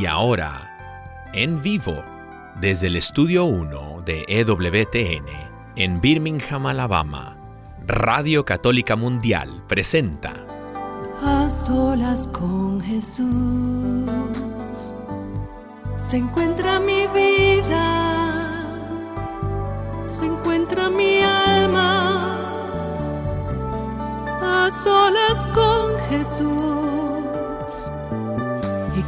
Y ahora, en vivo, desde el estudio 1 de EWTN, en Birmingham, Alabama, Radio Católica Mundial presenta A solas con Jesús se encuentra mi vida, se encuentra mi alma. A solas con Jesús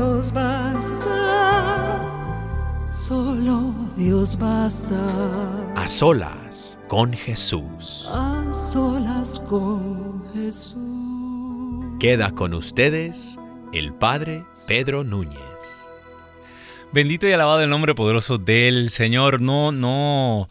Dios basta, solo Dios basta. A solas con Jesús. A solas con Jesús. Queda con ustedes el Padre Pedro Núñez. Bendito y alabado el nombre poderoso del Señor. No, no,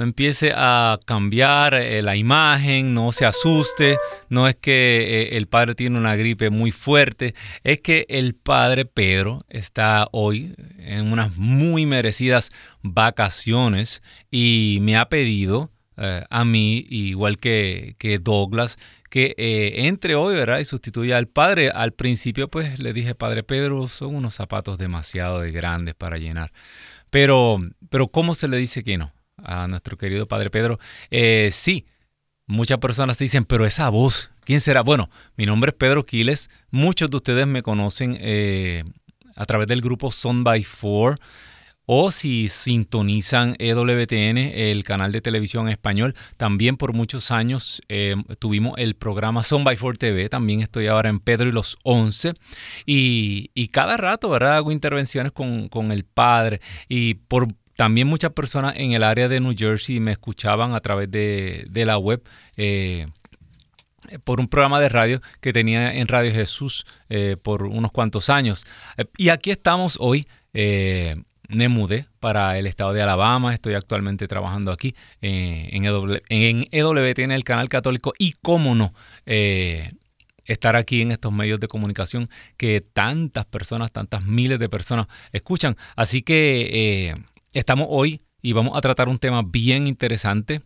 no empiece a cambiar eh, la imagen, no se asuste. No es que eh, el Padre tiene una gripe muy fuerte, es que el Padre Pedro está hoy en unas muy merecidas vacaciones y me ha pedido eh, a mí, igual que, que Douglas, que entre hoy, ¿verdad? Y sustituya al padre. Al principio, pues le dije, Padre Pedro, son unos zapatos demasiado grandes para llenar. Pero, pero ¿cómo se le dice que no a nuestro querido Padre Pedro? Eh, sí, muchas personas dicen, pero esa voz, ¿quién será? Bueno, mi nombre es Pedro Quiles. Muchos de ustedes me conocen eh, a través del grupo Son by Four o si sintonizan EWTN, el canal de televisión español, también por muchos años eh, tuvimos el programa Son by Four TV, también estoy ahora en Pedro y los Once, y, cada rato, ¿verdad? Hago intervenciones con, el Padre y por también muchas personas en el área de New Jersey me escuchaban a través de, la web. Eh, por un programa de radio que tenía en Radio Jesús eh, por unos cuantos años. y aquí estamos hoy me mudé para el estado de Alabama, estoy actualmente trabajando aquí eh, en, EWT, en el canal católico y cómo no, eh, estar aquí en estos medios de comunicación que tantas personas, tantas miles de personas escuchan. Así que eh, estamos hoy y vamos a tratar un tema bien interesante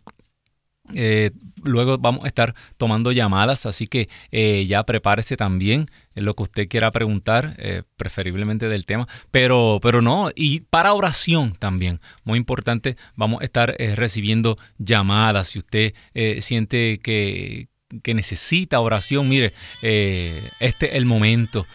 eh, luego vamos a estar tomando llamadas, así que eh, ya prepárese también en lo que usted quiera preguntar, eh, preferiblemente del tema, pero, pero no, y para oración también, muy importante, vamos a estar recibiendo llamadas. Si usted siente que, que, necesita oración, mire, este es el momento.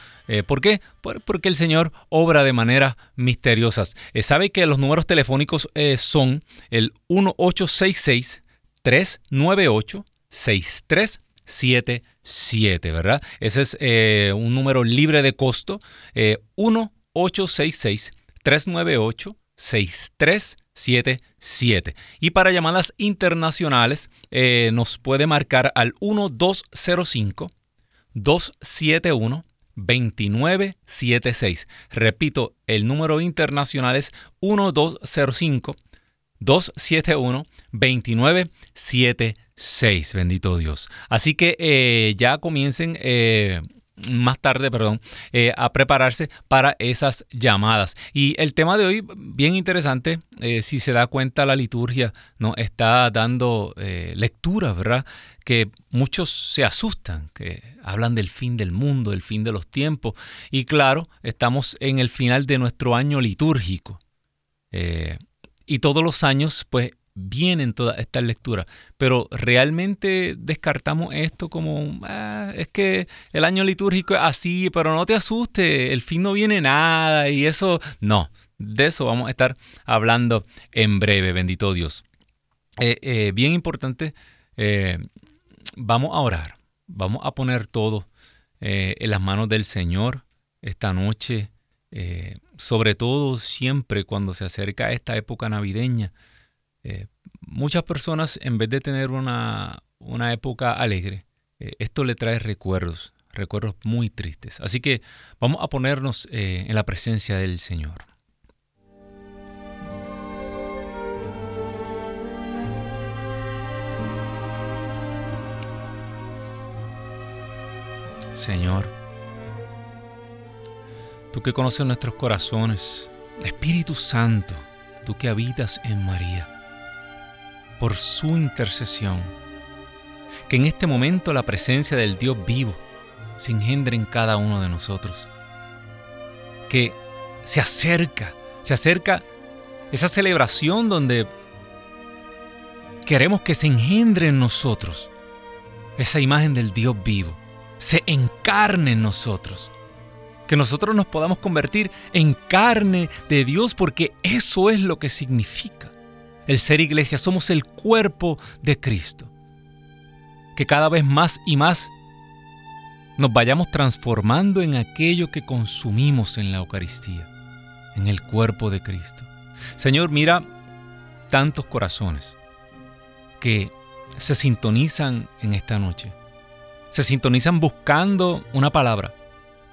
¿Por qué? porque el Señor obra de maneras misteriosas. ¿Sabe que los números telefónicos son el 1866 398-6377, ¿verdad? Ese es eh, un número libre de costo, eh, 1-866-398-6377. Y para llamadas internacionales eh, nos puede marcar al 1205 271 2976. Repito, el número internacional es 1205 271-2976. Bendito Dios. Así que eh, ya comiencen. Eh, más tarde, perdón, eh, a prepararse para esas llamadas. Y el tema de hoy, bien interesante, si se da cuenta la liturgia, ¿no? está dando lectura, ¿verdad? Que muchos se asustan, que hablan del fin del mundo, del fin de los tiempos. Y claro, estamos en el final de nuestro año litúrgico. Y todos los años, pues, vienen todas estas lecturas. Pero realmente descartamos esto como, ah, es que el año litúrgico es así, pero no te asustes, el fin no viene nada y eso, no. De eso vamos a estar hablando en breve, bendito Dios. Eh, eh, bien importante, eh, vamos a orar, vamos a poner todo en las manos del Señor esta noche eh, sobre todo siempre cuando se acerca esta época navideña. Eh, muchas personas, en vez de tener una, época alegre, eh, esto le trae recuerdos. recuerdos muy tristes. Así que vamos a ponernos eh, en la presencia del Señor. Señor, tú que conoces nuestros corazones, Espíritu Santo, tú que habitas en María, por su intercesión, que en este momento la presencia del Dios vivo se engendre en cada uno de nosotros, que se acerca, se acerca esa celebración donde queremos que se engendre en nosotros esa imagen del Dios vivo, se encarne en nosotros que nosotros nos podamos convertir en carne de Dios, porque eso es lo que significa el ser iglesia. Somos el cuerpo de Cristo. Que cada vez más y más nos vayamos transformando en aquello que consumimos en la Eucaristía, en el cuerpo de Cristo. Señor, mira tantos corazones que se sintonizan en esta noche. Se sintonizan buscando una palabra,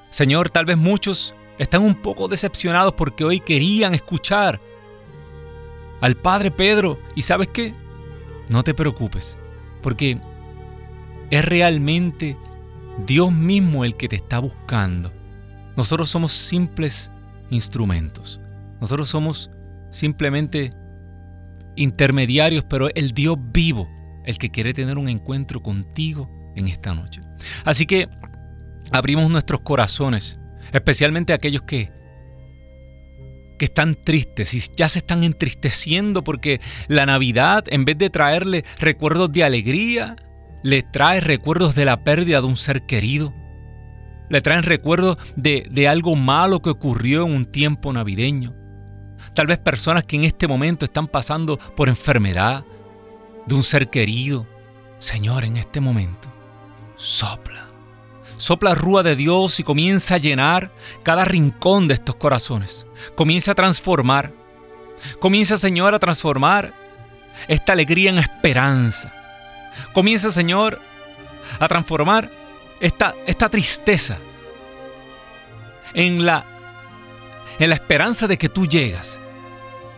Señor, tal vez muchos están un poco decepcionados porque hoy querían escuchar al Padre Pedro. ¿Y sabes qué? No te preocupes, porque es realmente Dios mismo el que te está buscando. Nosotros somos simples instrumentos. Nosotros somos simplemente intermediarios, pero el Dios vivo el que quiere tener un encuentro contigo en esta noche. Así que abrimos nuestros corazones, especialmente aquellos que, que están tristes y ya se están entristeciendo porque la Navidad, en vez de traerle recuerdos de alegría, le trae recuerdos de la pérdida de un ser querido. Le traen recuerdos de, de algo malo que ocurrió en un tiempo navideño. Tal vez personas que en este momento están pasando por enfermedad de un ser querido. Señor, en este momento, sopla Sopla rúa de Dios y comienza a llenar cada rincón de estos corazones. Comienza a transformar. Comienza, Señor, a transformar esta alegría en esperanza. Comienza, Señor, a transformar esta, esta tristeza en la, en la esperanza de que tú llegas,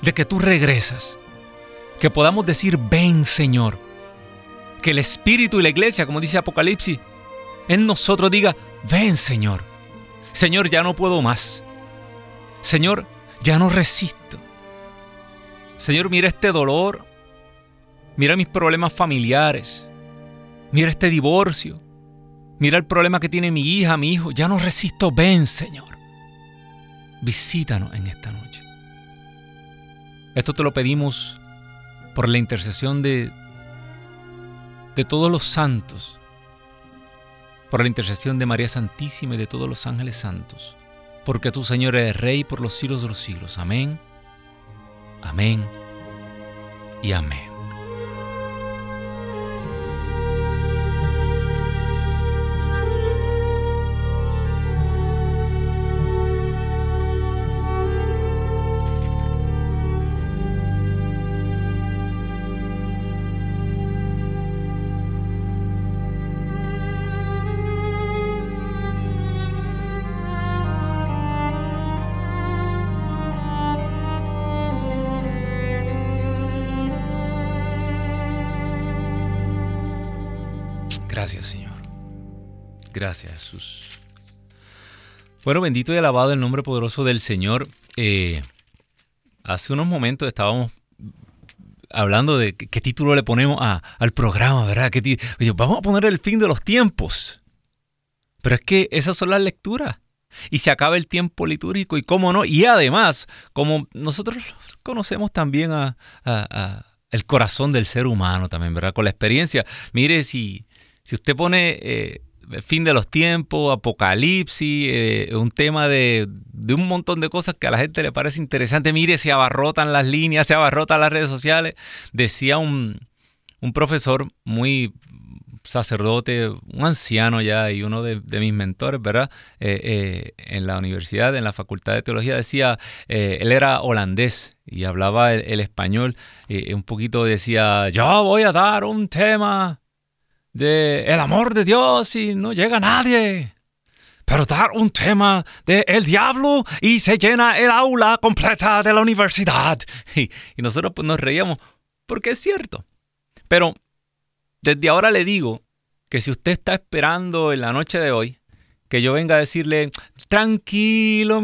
de que tú regresas. Que podamos decir, ven, Señor. Que el Espíritu y la iglesia, como dice Apocalipsis, en nosotros diga, ven Señor. Señor, ya no puedo más. Señor, ya no resisto. Señor, mira este dolor. Mira mis problemas familiares. Mira este divorcio. Mira el problema que tiene mi hija, mi hijo. Ya no resisto. Ven, Señor. Visítanos en esta noche. Esto te lo pedimos por la intercesión de, de todos los santos por la intercesión de María Santísima y de todos los ángeles santos, porque tú, Señor, eres Rey por los siglos de los siglos. Amén, amén y amén. Gracias, Jesús. Bueno, bendito y alabado el nombre poderoso del Señor. Eh, hace unos momentos estábamos hablando de qué, título le ponemos al programa, ¿verdad? vamos a poner el fin de los tiempos. Pero es que esas son las lecturas. Y se acaba el tiempo litúrgico y cómo no. Y además, como nosotros conocemos también a, el corazón del ser humano también, ¿verdad? Con la experiencia. Mire, si, si usted pone eh, fin de los tiempos, apocalipsis, eh, un tema de, un montón de cosas que a la gente le parece interesante, mire, se abarrotan las líneas, se abarrotan las redes sociales. Decía un, profesor muy sacerdote, un anciano ya y uno de, mis mentores, ¿verdad? Eh, en la universidad, en la Facultad de Teología, decía, él era holandés y hablaba el, el español, un poquito decía, yo voy a dar un tema de el amor de Dios y no llega nadie. Pero dar un tema de el diablo y se llena el aula completa de la universidad. Y, nosotros pues nos reíamos porque es cierto. Pero desde ahora le digo que si usted está esperando en la noche de hoy que yo venga a decirle, tranquilo,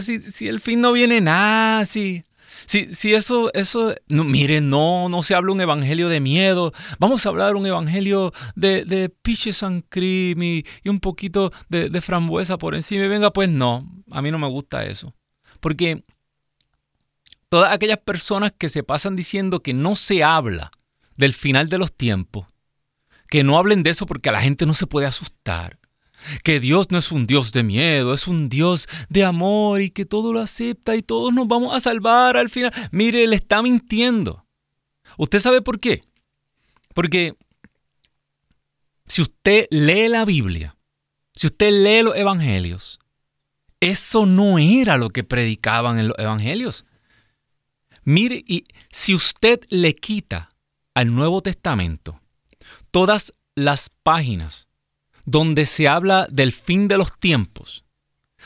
si, si el fin no viene nada, si, si, eso, eso, no, mire, no, no se habla un evangelio de miedo, vamos a hablar un evangelio de, de piches and cream y, un poquito de, de frambuesa por encima. Y venga, pues no, a mí no me gusta eso. Porque todas aquellas personas que se pasan diciendo que no se habla del final de los tiempos, que no hablen de eso porque a la gente no se puede asustar, que Dios no es un Dios de miedo, es un Dios de amor y que todo lo acepta y todos nos vamos a salvar al final. Mire, le está mintiendo. ¿Usted sabe por qué? Porque si usted lee la Biblia, si usted lee los evangelios, eso no era lo que predicaban en los evangelios. Mire, y si usted le quita al Nuevo Testamento todas las páginas donde se habla del fin de los tiempos,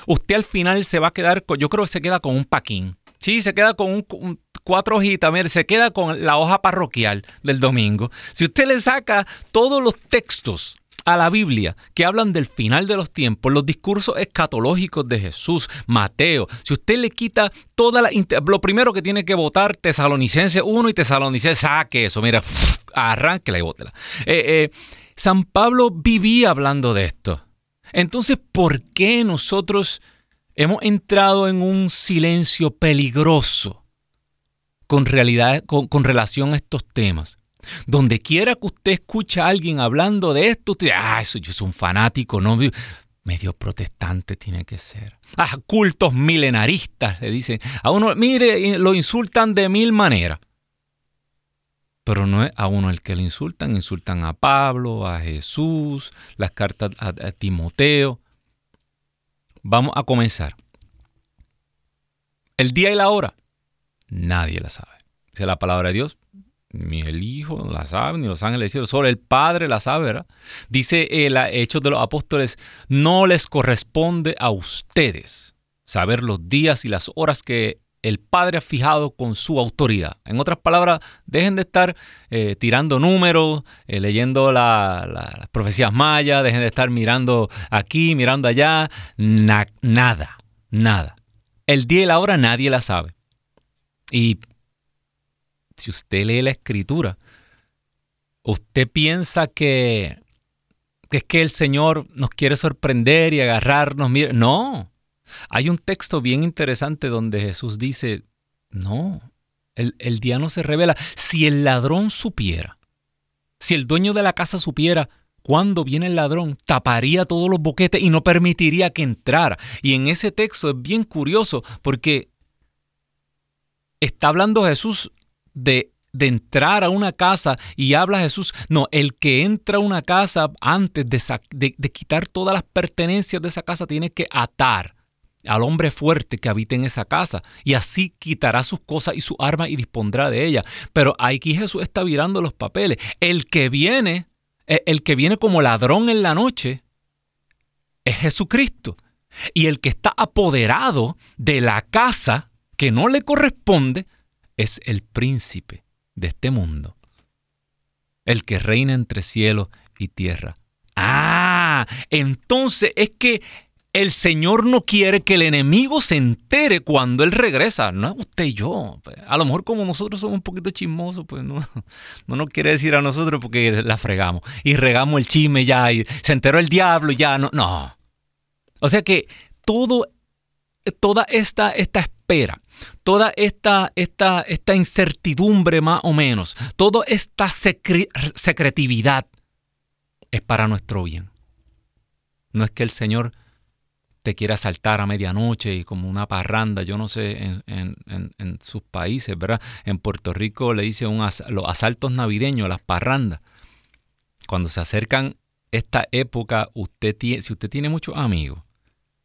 usted al final se va a quedar con, yo creo que se queda con un paquín. Sí, se queda con un, cuatro hojitas, mire, se queda con la hoja parroquial del domingo. Si usted le saca todos los textos a la Biblia que hablan del final de los tiempos, los discursos escatológicos de Jesús, Mateo, si usted le quita toda la... Lo primero que tiene que votar Tesalonicense 1 y Tesalonicense, saque eso, mira, arránquela y bótela. Eh, eh, San Pablo vivía hablando de esto. Entonces, ¿por qué nosotros hemos entrado en un silencio peligroso con, realidad, con, relación a estos temas? Donde quiera que usted escuche a alguien hablando de esto, usted ah, eso yo soy un fanático, no medio protestante tiene que ser. Ah, cultos milenaristas, le dicen. A uno, mire, lo insultan de mil maneras pero no es a uno el que le insultan, insultan a Pablo, a Jesús, las cartas a, Timoteo. Vamos a comenzar. El día y la hora, nadie la sabe. Dice la palabra de Dios, ni el Hijo la sabe, ni los ángeles del cielo, solo el Padre la sabe, ¿verdad? Dice el Hechos de los Apóstoles, no les corresponde a ustedes saber los días y las horas que el Padre ha fijado con su autoridad. En otras palabras, dejen de estar eh, tirando números, eh, leyendo las profecías mayas, dejen de estar mirando aquí, mirando allá. nada, nada. El día y la hora nadie la sabe. Y si usted lee la escritura, usted piensa que, que es que el Señor nos quiere sorprender y agarrarnos. No, hay un texto bien interesante donde Jesús dice, no, el, día no se revela. Si el ladrón supiera, si el dueño de la casa supiera cuándo viene el ladrón, taparía todos los boquetes y no permitiría que entrara. Y en ese texto es bien curioso porque está hablando Jesús de, de entrar a una casa y habla Jesús, no, el que entra a una casa antes de, de quitar todas las pertenencias de esa casa tiene que atar al hombre fuerte que habita en esa casa, y así quitará sus cosas y su arma y dispondrá de ella. Pero aquí Jesús está virando los papeles. El que viene, e, el que viene como ladrón en la noche, es Jesucristo. Y el que está apoderado de la casa que no le corresponde es el príncipe de este mundo. El que reina entre cielo y tierra. Ah, entonces es que el Señor no quiere que el enemigo se entere cuando Él regresa. No usted y yo. A lo mejor como nosotros somos un poquito chismosos, pues no, no nos quiere decir a nosotros porque la fregamos. Y regamos el chisme ya, y se enteró el diablo ya, no. no. O sea que todo, toda esta, esta espera, toda esta, esta, esta incertidumbre más o menos, toda esta secretividad es para nuestro bien. No es que el Señor te quiere asaltar a medianoche y como una parranda, yo no sé, en, sus países, ¿verdad? En Puerto Rico le dicen los asaltos navideños, las parrandas. Cuando se acercan esta época, usted tiene, si usted tiene muchos amigos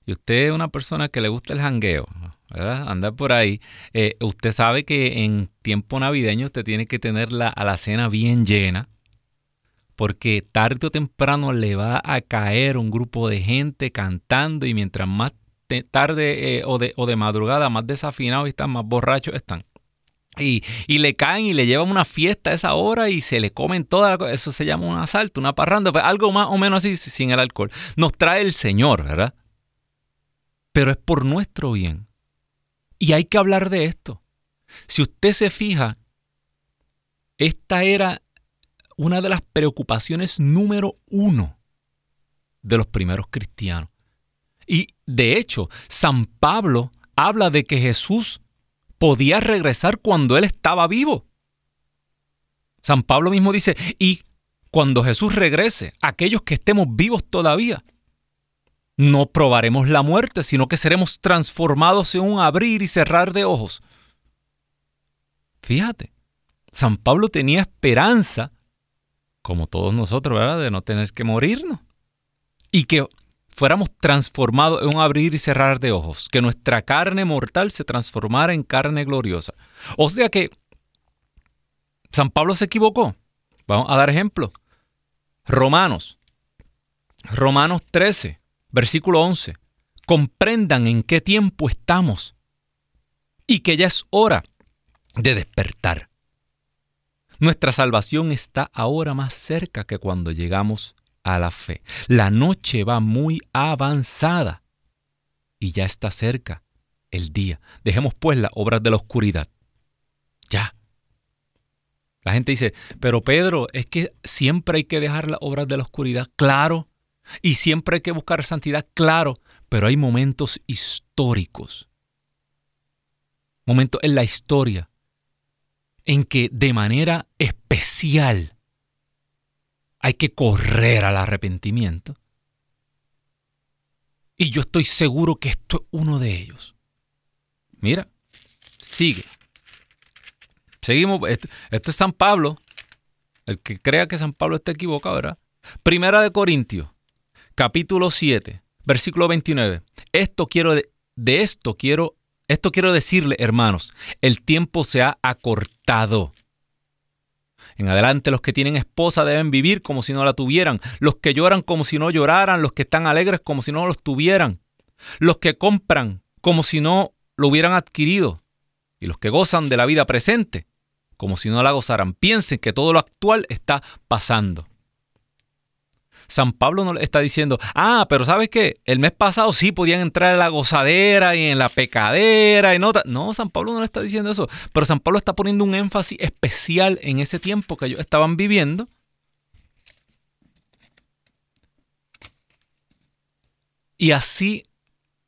y usted es una persona que le gusta el jangueo, ¿verdad? Andar por ahí, eh, usted sabe que en tiempo navideño usted tiene que tener la cena bien llena porque tarde o temprano le va a caer un grupo de gente cantando y mientras más tarde eh, o, de, o, de, madrugada, más desafinados están, más borrachos están. Y, y, le caen y le llevan una fiesta a esa hora y se le comen toda la Eso se llama un asalto, una parranda, pues, algo más o menos así sin el alcohol. Nos trae el Señor, ¿verdad? Pero es por nuestro bien. Y hay que hablar de esto. Si usted se fija, esta era una de las preocupaciones número uno de los primeros cristianos. Y de hecho, San Pablo habla de que Jesús podía regresar cuando él estaba vivo. San Pablo mismo dice, y cuando Jesús regrese, aquellos que estemos vivos todavía, no probaremos la muerte, sino que seremos transformados en un abrir y cerrar de ojos. Fíjate, San Pablo tenía esperanza, como todos nosotros, ¿verdad?, de no tener que morirnos. Y que fuéramos transformados en un abrir y cerrar de ojos, que nuestra carne mortal se transformara en carne gloriosa. O sea que San Pablo se equivocó. Vamos a dar ejemplo. Romanos. Romanos 13, versículo 11. Comprendan en qué tiempo estamos y que ya es hora de despertar. Nuestra salvación está ahora más cerca que cuando llegamos a la fe. La noche va muy avanzada y ya está cerca el día. Dejemos pues las obras de la oscuridad. Ya. La gente dice, pero Pedro, es que siempre hay que dejar las obras de la oscuridad. Claro. Y siempre hay que buscar santidad. Claro. Pero hay momentos históricos. Momentos en la historia en que de manera especial hay que correr al arrepentimiento. Y yo estoy seguro que esto es uno de ellos. Mira, sigue. Seguimos. Este, este, es San Pablo. El que crea que San Pablo está equivocado, ¿verdad? Primera de Corintios, capítulo 7, versículo 29. Esto quiero de, de esto quiero esto quiero decirle, hermanos, el tiempo se ha acortado. En adelante los que tienen esposa deben vivir como si no la tuvieran, los que lloran como si no lloraran, los que están alegres como si no los tuvieran, los que compran como si no lo hubieran adquirido, y los que gozan de la vida presente como si no la gozaran. Piensen que todo lo actual está pasando. San Pablo no le está diciendo, ah, pero ¿sabes qué? El mes pasado sí podían entrar en la gozadera y en la pecadera y no. No, San Pablo no le está diciendo eso. Pero San Pablo está poniendo un énfasis especial en ese tiempo que ellos estaban viviendo. Y así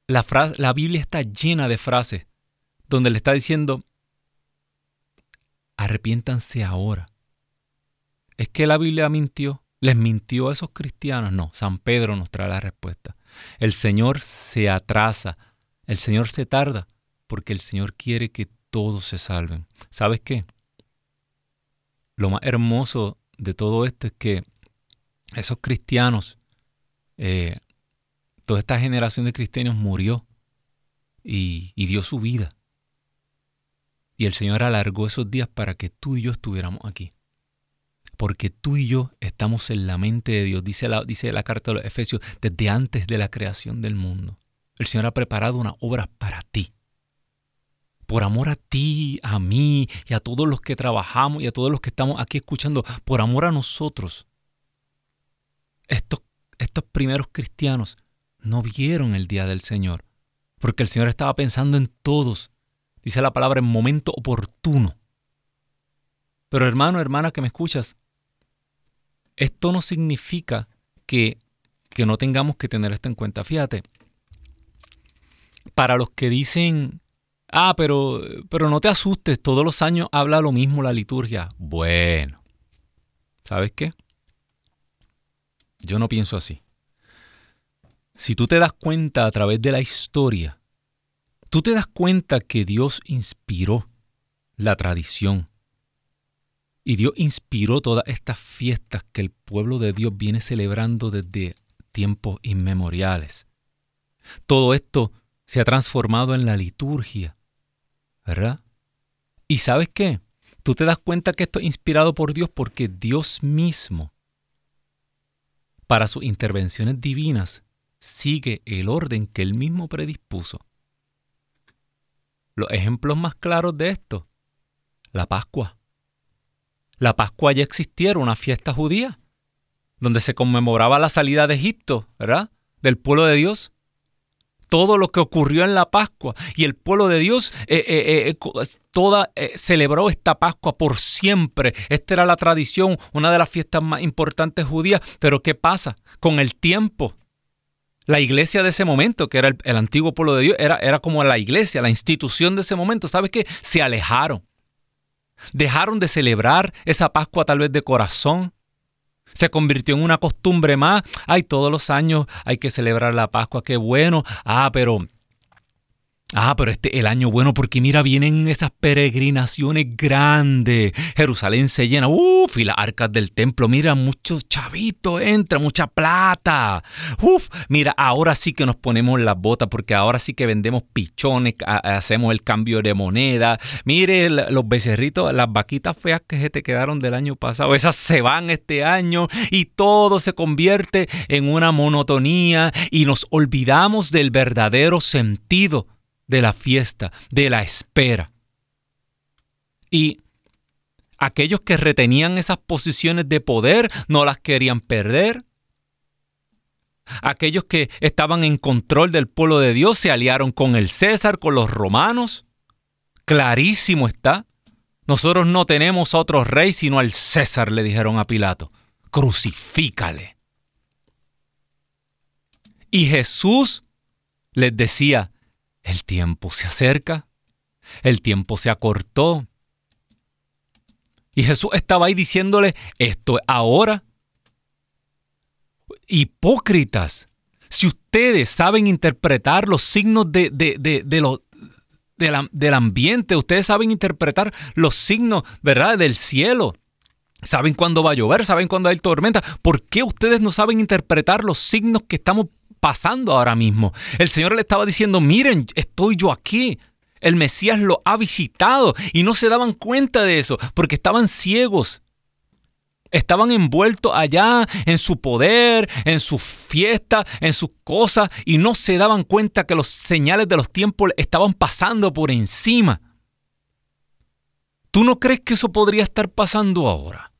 la, la Biblia está llena de frases donde le está diciendo, arrepiéntanse ahora. Es que la Biblia mintió. ¿Les mintió a esos cristianos? No, San Pedro nos trae la respuesta. El Señor se atrasa, el Señor se tarda, porque el Señor quiere que todos se salven. ¿Sabes qué? Lo más hermoso de todo esto es que esos cristianos, eh, toda esta generación de cristianos murió y, y dio su vida. Y el Señor alargó esos días para que tú y yo estuviéramos aquí porque tú y yo estamos en la mente de Dios, dice la, dice la carta de los Efesios, desde antes de la creación del mundo. El Señor ha preparado una obra para ti. Por amor a ti, a mí y a todos los que trabajamos y a todos los que estamos aquí escuchando, por amor a nosotros. Estos, estos primeros cristianos no vieron el día del Señor, porque el Señor estaba pensando en todos, dice la palabra, en momento oportuno. Pero hermano, hermana que me escuchas, esto no significa que, que no tengamos que tener esto en cuenta. Fíjate, para los que dicen, ah, pero, pero no te asustes, todos los años habla lo mismo la liturgia. Bueno, ¿sabes qué? Yo no pienso así. Si tú te das cuenta a través de la historia, tú te das cuenta que Dios inspiró la tradición, y Dios inspiró todas estas fiestas que el pueblo de Dios viene celebrando desde tiempos inmemoriales. Todo esto se ha transformado en la liturgia, ¿verdad? ¿Y sabes qué? Tú te das cuenta que esto es inspirado por Dios porque Dios mismo para sus intervenciones divinas, sigue el orden que él mismo predispuso. Los ejemplos más claros de esto, la Pascua. La Pascua ya existiera, una fiesta judía, donde se conmemoraba la salida de Egipto, ¿verdad? Del pueblo de Dios. Todo lo que ocurrió en la Pascua. Y el pueblo de Dios eh, eh, eh, toda, celebró esta Pascua por siempre. Esta era la tradición, una de las fiestas más importantes judías. Pero ¿qué pasa? Con el tiempo, la iglesia de ese momento, que era el, antiguo pueblo de Dios, era, era como la iglesia, la institución de ese momento. ¿Sabes qué? Se alejaron. Dejaron de celebrar esa Pascua tal vez de corazón. Se convirtió en una costumbre más. Ay, todos los años hay que celebrar la Pascua, qué bueno. Ah, pero Ah, pero este el año bueno porque mira, vienen esas peregrinaciones grandes. Jerusalén se llena, uf, y las arcas del templo, mira, muchos chavitos entra, mucha plata. Uf, mira, ahora sí que nos ponemos las botas porque ahora sí que vendemos pichones, hacemos el cambio de moneda. Mire, los becerritos, las vaquitas feas que se te quedaron del año pasado, esas se van este año y todo se convierte en una monotonía y nos olvidamos del verdadero sentido de la fiesta, de la espera. Y aquellos que retenían esas posiciones de poder no las querían perder. Aquellos que estaban en control del pueblo de Dios se aliaron con el César, con los romanos. Clarísimo está. Nosotros no tenemos a otro rey sino al César, le dijeron a Pilato. Crucifícale. Y Jesús les decía, el tiempo se acerca, el tiempo se acortó. Y Jesús estaba ahí diciéndole, esto es ahora. Hipócritas, si ustedes saben interpretar los signos de, de, de, del ambiente, ustedes saben interpretar los signos, ¿verdad?, del cielo. Saben cuándo va a llover, saben cuándo hay tormenta. ¿Por qué ustedes no saben interpretar los signos que estamos pasando ahora mismo. El Señor le estaba diciendo, miren, estoy yo aquí. El Mesías lo ha visitado y no se daban cuenta de eso porque estaban ciegos. Estaban envueltos allá en su poder, en su fiesta, en sus cosas y no se daban cuenta que los señales de los tiempos estaban pasando por encima. ¿Tú no crees que eso podría estar pasando ahora?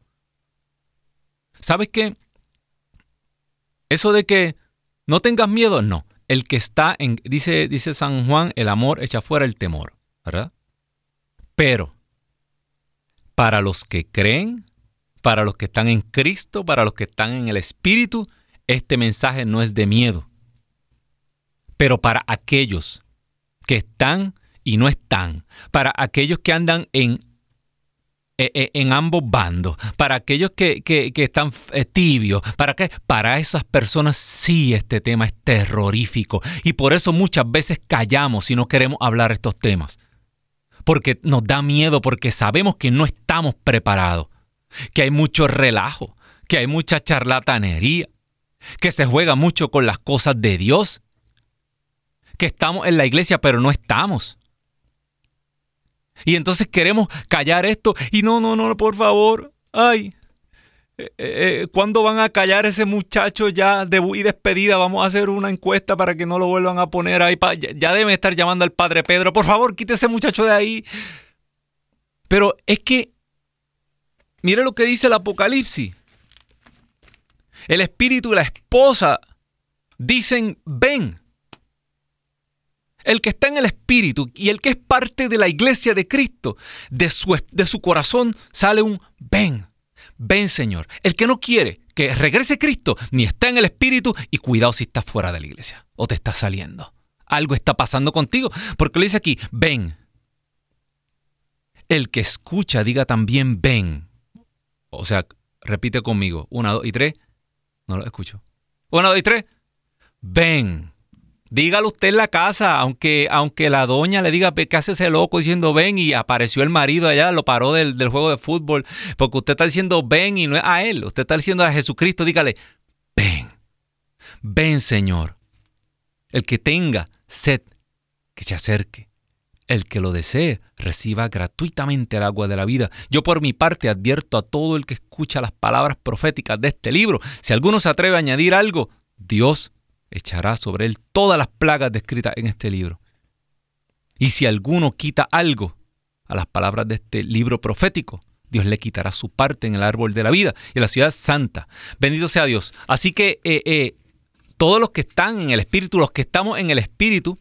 ¿Sabes qué? Eso de que no tengas miedo, no. El que está en, dice, dice San Juan, el amor echa fuera el temor, ¿verdad? Pero, para los que creen, para los que están en Cristo, para los que están en el Espíritu, este mensaje no es de miedo. Pero para aquellos que están y no están, para aquellos que andan en en ambos bandos, para aquellos que, están eh, tibios, para que para esas personas sí este tema es terrorífico y por eso muchas veces callamos y no queremos hablar estos temas. Porque nos da miedo, porque sabemos que no estamos preparados, que hay mucho relajo, que hay mucha charlatanería, que se juega mucho con las cosas de Dios, que estamos en la iglesia pero no estamos y entonces queremos callar esto y no, no, no, por favor. Ay, eh, eh, eh, ¿Cuándo van a callar ese muchacho ya de y despedida? Vamos a hacer una encuesta para que no lo vuelvan a poner ahí. Ya deben estar llamando al padre Pedro. Por favor, quite ese muchacho de ahí. Pero es que, mire lo que dice el Apocalipsis. El espíritu y la esposa dicen, ven. El que está en el Espíritu y el que es parte de la iglesia de Cristo, de su, de su corazón sale un ven, ven Señor. El que no quiere que regrese Cristo, ni está en el Espíritu y cuidado si estás fuera de la iglesia o te está saliendo. Algo está pasando contigo, porque le dice aquí, ven. El que escucha diga también ven. O sea, repite conmigo, una, dos y tres. No lo escucho. Una, dos y tres. Ven. Dígalo usted en la casa, aunque, aunque la doña le diga que hace ese loco diciendo ven y apareció el marido allá, lo paró del, juego de fútbol, porque usted está diciendo ven y no es a él, usted está diciendo a Jesucristo, dígale, ven, ven Señor. El que tenga sed, que se acerque. el que lo desee reciba gratuitamente el agua de la vida. Yo por mi parte advierto a todo el que escucha las palabras proféticas de este libro, si alguno se atreve a añadir algo, Dios echará sobre él todas las plagas descritas en este libro. Y si alguno quita algo a las palabras de este libro profético, Dios le quitará su parte en el árbol de la vida y en la ciudad santa. Bendito sea Dios. Así que eh, eh, todos los que están en el Espíritu, los que estamos en el Espíritu,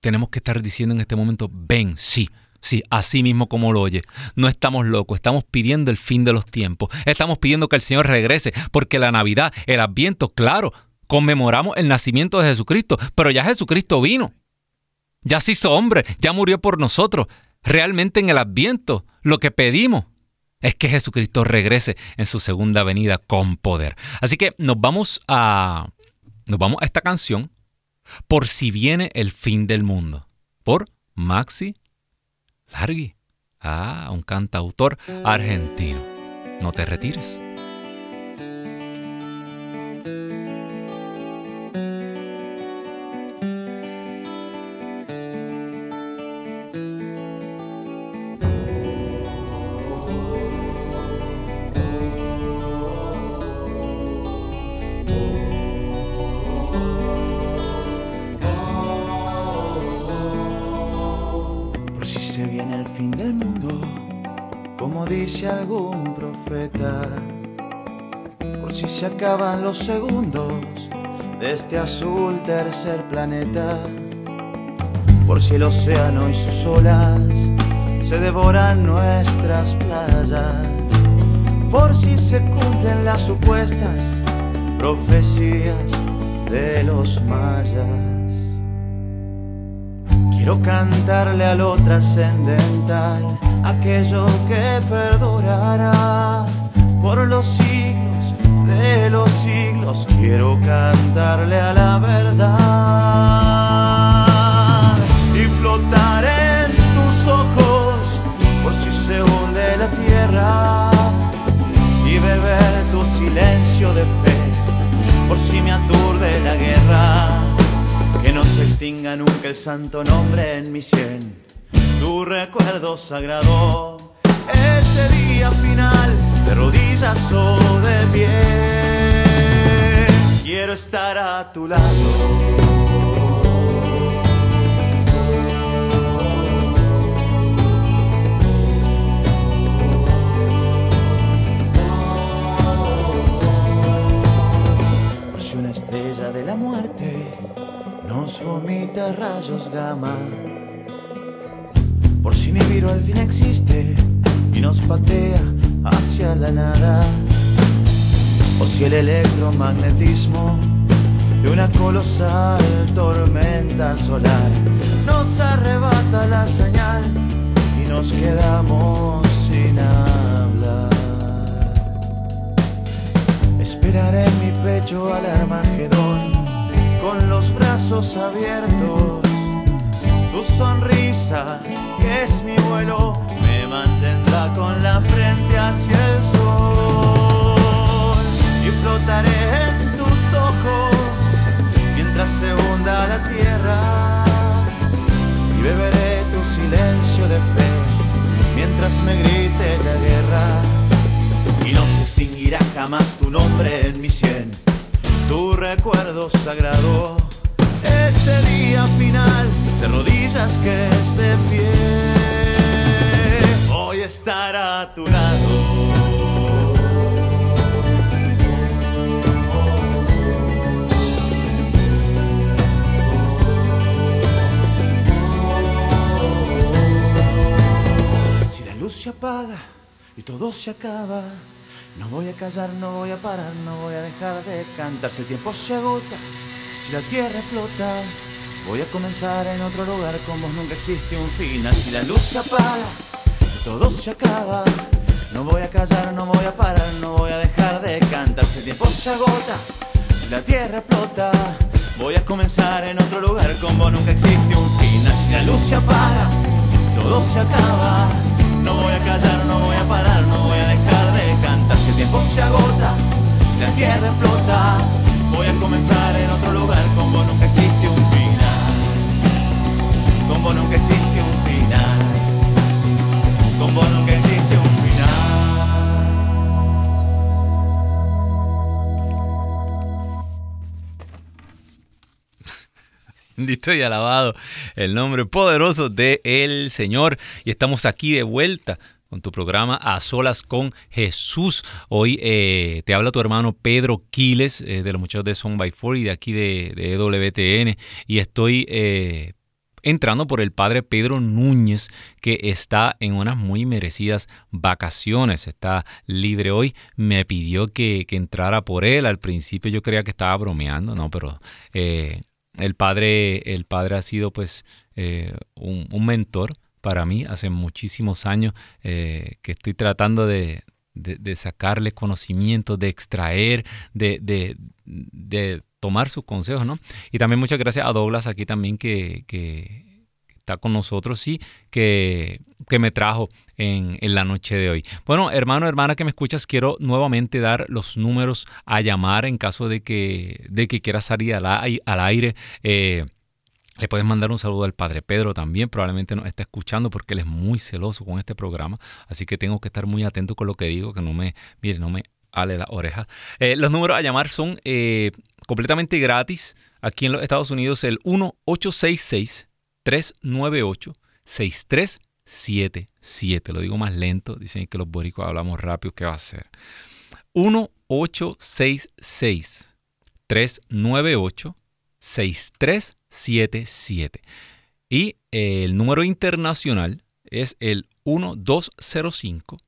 tenemos que estar diciendo en este momento, ven, sí, Sí, así mismo como lo oye. No estamos locos, estamos pidiendo el fin de los tiempos. Estamos pidiendo que el Señor regrese, porque la Navidad, el Adviento, claro, conmemoramos el nacimiento de Jesucristo, pero ya Jesucristo vino. Ya se hizo hombre, ya murió por nosotros. Realmente en el Adviento lo que pedimos es que Jesucristo regrese en su segunda venida con poder. Así que nos vamos a nos vamos a esta canción por si viene el fin del mundo, por Maxi Largui. Ah, un cantautor argentino. No te retires. Algún profeta, por si se acaban los segundos de este azul tercer planeta, por si el océano y sus olas se devoran nuestras playas, por si se cumplen las supuestas profecías de los mayas. Quiero cantarle a lo trascendental aquello que perdurará por los siglos de los siglos. Quiero cantarle a la verdad y flotar en tus ojos por si se hunde la tierra y beber tu silencio de fe por si me aturde la guerra. Que no se extinga nunca el santo nombre en mi sien tu recuerdo sagrado. Ese día final, de rodillas o de pie, quiero estar a tu lado. Una estrella de la muerte nos vomita rayos gamma por si Nibiru al fin existe y nos patea hacia la nada. O si el electromagnetismo de una colosal tormenta solar nos arrebata la señal y nos quedamos sin hablar. Esperaré en mi pecho al Armagedón con los brazos abiertos tu sonrisa, que es mi vuelo, me mantendrá con la frente hacia el sol. Y flotaré en tus ojos mientras se hunda la tierra. Y beberé tu silencio de fe mientras me grite la guerra. Y no se extinguirá jamás tu nombre en mi sien, tu recuerdo sagrado este día final de rodillas que es de pie. Hoy estar a tu lado. Si la luz se apaga y todo se acaba, no voy a callar, no voy a parar, no voy a dejar de cantar. Si el tiempo se agota si la tierra explota, voy a comenzar en otro lugar con vos nunca existe un final. Si la luz se apaga, todo se acaba. No voy a callar, no voy a parar, no voy a dejar de cantar. Si el tiempo se agota, si la tierra explota, voy a comenzar en otro lugar con vos nunca existe un final. Si la luz se apaga, todo se acaba. No voy a callar, no voy a parar, no voy a dejar de cantar. Si el tiempo se agota, si la tierra explota, Voy a comenzar en otro lugar como nunca existe un final. Como nunca existe un final. Con vos nunca existe un final. Bendito y alabado el nombre poderoso de Señor. Y estamos aquí de vuelta con tu programa A Solas con Jesús. Hoy eh, te habla tu hermano Pedro Quiles, eh, de los muchachos de Song by Four y de aquí de, de WTN. Y estoy eh, entrando por el padre Pedro Núñez, que está en unas muy merecidas vacaciones. Está libre hoy. Me pidió que, que entrara por él. Al principio yo creía que estaba bromeando, no, pero el, padre, el padre ha sido pues un mentor para mí hace muchísimos años eh, que estoy tratando de, sacarle conocimiento, de extraer, de, tomar sus consejos, ¿no? Y también muchas gracias a Douglas aquí también que, está con nosotros, sí, que, que me trajo en, la noche de hoy. Bueno, hermano, hermana que me escuchas, quiero nuevamente dar los números a llamar en caso de que, de que quieras salir al, al aire. Eh, le puedes mandar un saludo al Padre Pedro también, probablemente nos está escuchando porque él es muy celoso con este programa, así que tengo que estar muy atento con lo que digo, que no me, mire, no me ale la oreja. Eh, los números a llamar son eh, completamente gratis. Aquí en los Estados Unidos el 1-866-398-6377. Lo digo más lento, dicen que los boricos hablamos rápido, ¿qué va a ser? 1-866-398-6377. 77. Y el número internacional es el 1205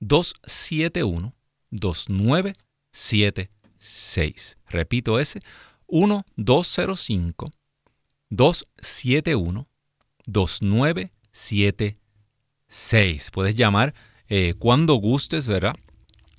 271 2976. Repito ese 1205 271 2976. Puedes llamar eh, cuando gustes, ¿verdad?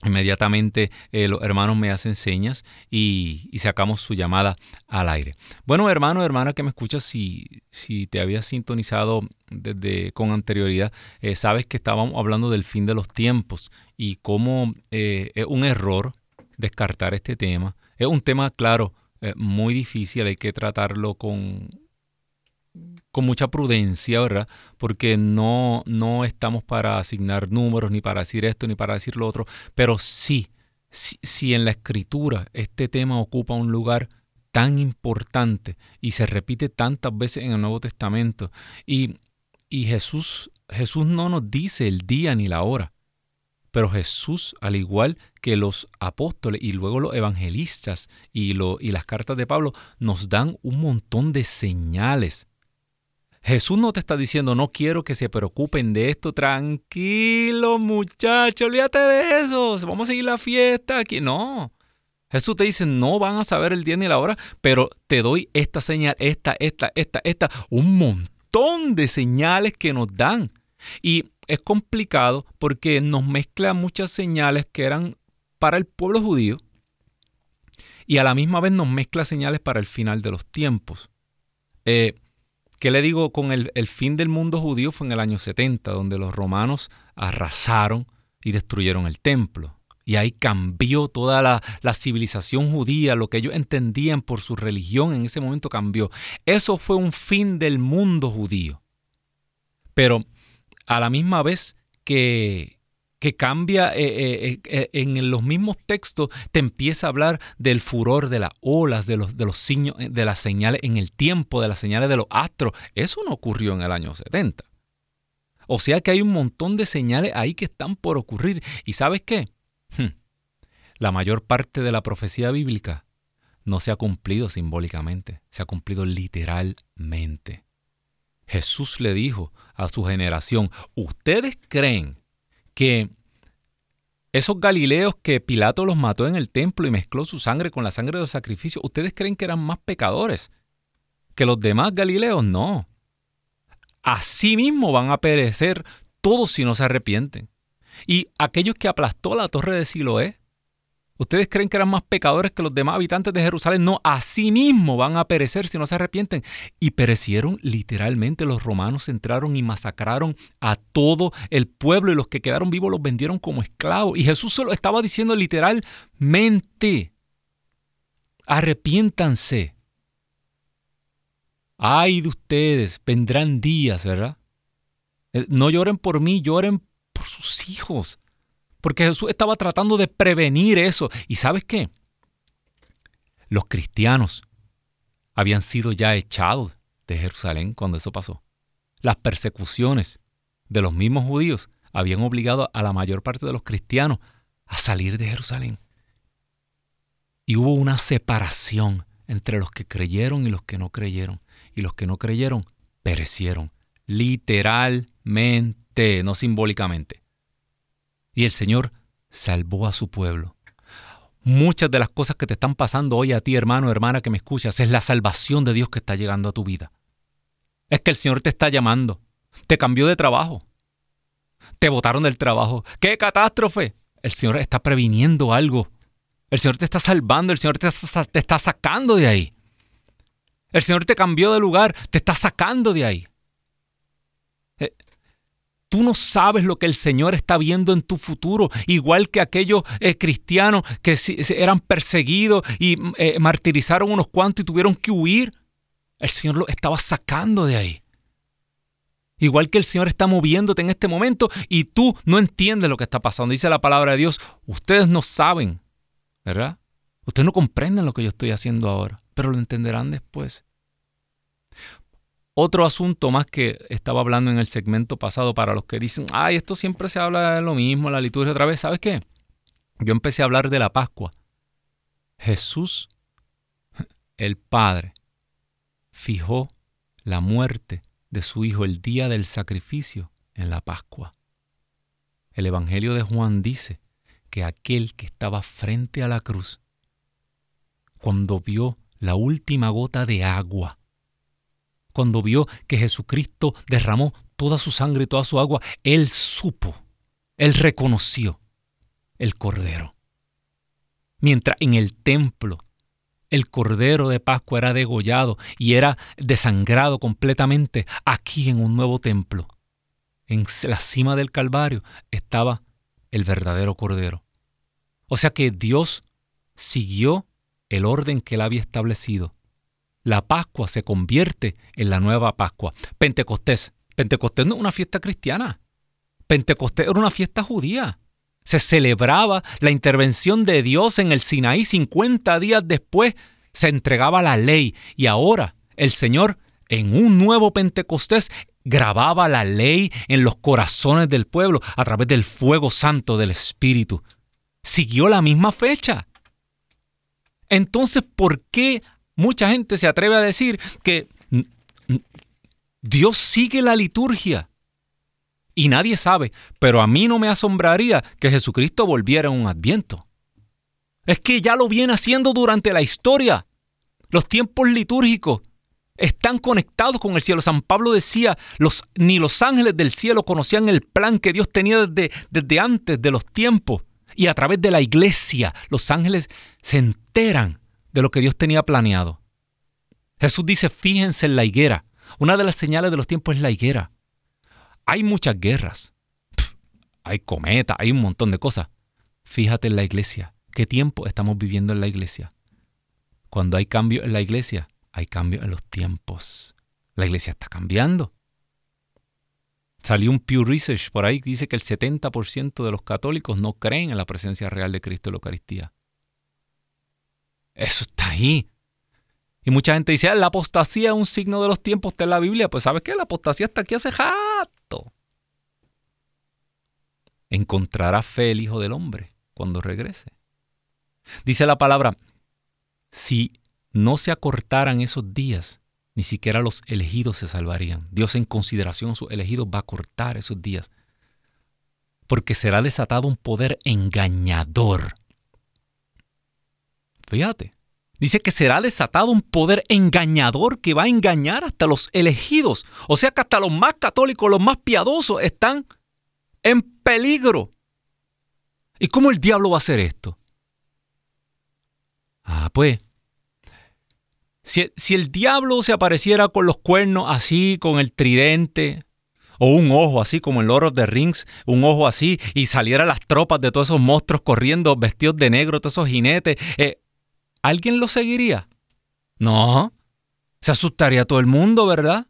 Inmediatamente eh, los hermanos me hacen señas y, sacamos su llamada al aire. Bueno, hermano, hermana que me escuchas, si, si te habías sintonizado desde con anterioridad, eh, sabes que estábamos hablando del fin de los tiempos y cómo eh, es un error descartar este tema. Es un tema, claro, muy difícil, hay que tratarlo con con mucha prudencia, ¿verdad? Porque no, no estamos para asignar números, ni para decir esto, ni para decir lo otro, pero sí, si, en la escritura este tema ocupa un lugar tan importante y se repite tantas veces en el Nuevo Testamento, y, y Jesús, Jesús no nos dice el día ni la hora, pero Jesús, al igual que los apóstoles y luego los evangelistas y, lo, y las cartas de Pablo, nos dan un montón de señales Jesús no te está diciendo, no quiero que se preocupen de esto, tranquilo muchachos, olvídate de eso, vamos a seguir la fiesta aquí. No, Jesús te dice, no van a saber el día ni la hora, pero te doy esta señal, esta, esta, esta, esta, un montón de señales que nos dan. Y es complicado porque nos mezcla muchas señales que eran para el pueblo judío y a la misma vez nos mezcla señales para el final de los tiempos. Eh, ¿Qué le digo con el, fin del mundo judío? Fue en el año 70, donde los romanos arrasaron y destruyeron el templo. Y ahí cambió toda la, la, civilización judía, lo que ellos entendían por su religión en ese momento cambió. Eso fue un fin del mundo judío. Pero a la misma vez que, que cambia eh, eh, eh, en los mismos textos, te empieza a hablar del furor de las olas, de los, de los signos, de las señales en el tiempo, de las señales de los astros. Eso no ocurrió en el año 70. O sea que hay un montón de señales ahí que están por ocurrir. ¿Y sabes qué? Hmm. La mayor parte de la profecía bíblica no se ha cumplido simbólicamente, se ha cumplido literalmente. Jesús le dijo a su generación, ¿ustedes creen que esos Galileos que Pilato los mató en el templo y mezcló su sangre con la sangre de los sacrificios, ¿ustedes creen que eran más pecadores que los demás Galileos? No. Así mismo van a perecer todos si no se arrepienten. Y aquellos que aplastó la torre de Siloé, ¿Ustedes creen que eran más pecadores que los demás habitantes de Jerusalén? No, así mismo van a perecer si no se arrepienten. Y perecieron literalmente. Los romanos entraron y masacraron a todo el pueblo y los que quedaron vivos los vendieron como esclavos. Y Jesús se lo estaba diciendo literalmente. Arrepiéntanse. Ay de ustedes, vendrán días, ¿verdad? Eh, no lloren por mí, lloren por sus hijos. Porque Jesús estaba tratando de prevenir eso. ¿Y sabes qué? Los cristianos habían sido ya echados de Jerusalén cuando eso pasó. Las persecuciones de los mismos judíos habían obligado a la mayor parte de los cristianos a salir de Jerusalén. Y hubo una separación entre los que creyeron y los que no creyeron. Y los que no creyeron perecieron, literalmente, no simbólicamente. Y el Señor salvó a su pueblo. Muchas de las cosas que te están pasando hoy a ti, hermano, hermana, que me escuchas, es la salvación de Dios que está llegando a tu vida. Es que el Señor te está llamando. Te cambió de trabajo. Te botaron del trabajo. ¡Qué catástrofe! El Señor está previniendo algo. El Señor te está salvando. El Señor te está, sacando de ahí. El Señor te cambió de lugar. Te está sacando de ahí. Tú no sabes lo que el Señor está viendo en tu futuro, igual que aquellos eh, cristianos que eran perseguidos y eh, martirizaron unos cuantos y tuvieron que huir. El Señor lo estaba sacando de ahí. Igual que el Señor está moviéndote en este momento y tú no entiendes lo que está pasando. Dice la palabra de Dios, ustedes no saben, ¿verdad? Ustedes no comprenden lo que yo estoy haciendo ahora, pero lo entenderán después. Otro asunto más que estaba hablando en el segmento pasado para los que dicen, ay, esto siempre se habla de lo mismo, la liturgia otra vez, ¿sabes qué? Yo empecé a hablar de la Pascua. Jesús, el Padre, fijó la muerte de su Hijo el día del sacrificio en la Pascua. El Evangelio de Juan dice que aquel que estaba frente a la cruz, cuando vio la última gota de agua cuando vio que Jesucristo derramó toda su sangre y toda su agua, él supo, él reconoció el Cordero. Mientras en el templo el Cordero de Pascua era degollado y era desangrado completamente, aquí en un nuevo templo, en la cima del Calvario, estaba el verdadero Cordero. O sea que Dios siguió el orden que él había establecido la Pascua se convierte en la nueva Pascua. Pentecostés. Pentecostés no es una fiesta cristiana. Pentecostés era una fiesta judía. Se celebraba la intervención de Dios en el Sinaí 50 días después. Se entregaba la ley y ahora el Señor en un nuevo Pentecostés grababa la ley en los corazones del pueblo a través del fuego santo del Espíritu. Siguió la misma fecha. Entonces, ¿por qué mucha gente se atreve a decir que Dios sigue la liturgia. Y nadie sabe, pero a mí no me asombraría que Jesucristo volviera en un adviento. Es que ya lo viene haciendo durante la historia. Los tiempos litúrgicos están conectados con el cielo. San Pablo decía, los, ni los ángeles del cielo conocían el plan que Dios tenía desde, desde antes de los tiempos. Y a través de la iglesia, los ángeles se enteran de lo que Dios tenía planeado. Jesús dice, fíjense en la higuera. Una de las señales de los tiempos es la higuera. Hay muchas guerras. hay cometas, hay un montón de cosas. Fíjate en la iglesia. ¿Qué tiempo estamos viviendo en la iglesia? Cuando hay cambio en la iglesia, hay cambio en los tiempos. La iglesia está cambiando. Salió un Pew Research por ahí que dice que el 70% de los católicos no creen en la presencia real de Cristo en la Eucaristía. Eso está ahí. Y mucha gente dice, ah, la apostasía es un signo de los tiempos de la Biblia. Pues ¿sabes qué? La apostasía está aquí hace rato. Encontrará fe el Hijo del Hombre cuando regrese. Dice la palabra, si no se acortaran esos días, ni siquiera los elegidos se salvarían. Dios en consideración a sus elegidos va a cortar esos días. Porque será desatado un poder engañador Fíjate. Dice que será desatado un poder engañador que va a engañar hasta los elegidos. O sea que hasta los más católicos, los más piadosos están en peligro. ¿Y cómo el diablo va a hacer esto? Ah, pues, si, el diablo se apareciera con los cuernos así, con el tridente, o un ojo así como el Lord of the Rings, un ojo así, y saliera las tropas de todos esos monstruos corriendo vestidos de negro, todos esos jinetes, eh, ¿alguien lo seguiría? No. Se asustaría todo el mundo, ¿verdad?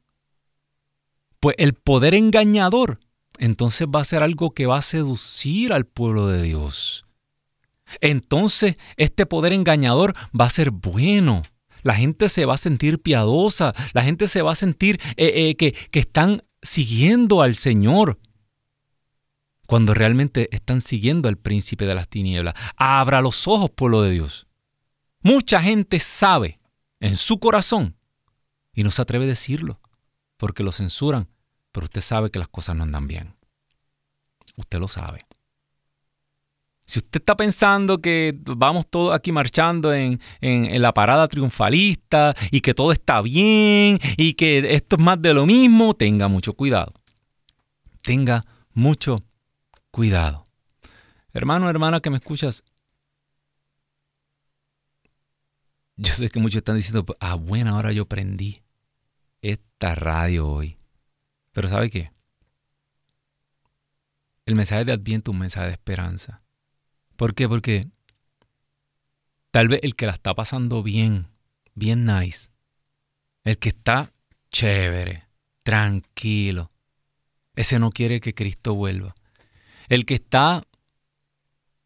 Pues el poder engañador entonces va a ser algo que va a seducir al pueblo de Dios. Entonces este poder engañador va a ser bueno. La gente se va a sentir piadosa, la gente se va a sentir eh, eh, que, que están siguiendo al Señor cuando realmente están siguiendo al príncipe de las tinieblas. Abra los ojos, pueblo de Dios. Mucha gente sabe en su corazón y no se atreve a decirlo porque lo censuran, pero usted sabe que las cosas no andan bien. Usted lo sabe. Si usted está pensando que vamos todos aquí marchando en, la parada triunfalista y que todo está bien y que esto es más de lo mismo, tenga mucho cuidado. Tenga mucho cuidado. Hermano, hermana que me escuchas, yo sé que muchos están diciendo, ah, buena hora yo prendí esta radio hoy. Pero ¿sabe qué? El mensaje de Adviento es un mensaje de esperanza. ¿Por qué? Porque tal vez el que la está pasando bien, bien nice, el que está chévere, tranquilo, ese no quiere que Cristo vuelva. El que está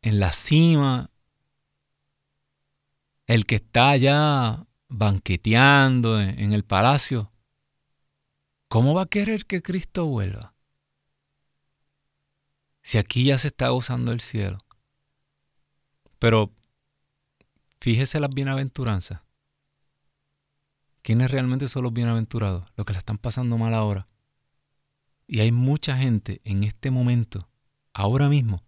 en la cima, el que está allá banqueteando en, el palacio, ¿cómo va a querer que Cristo vuelva? Si aquí ya se está gozando el cielo. Pero fíjese las bienaventuranzas. ¿Quiénes realmente son los bienaventurados? Los que la están pasando mal ahora. Y hay mucha gente en este momento ahora mismo,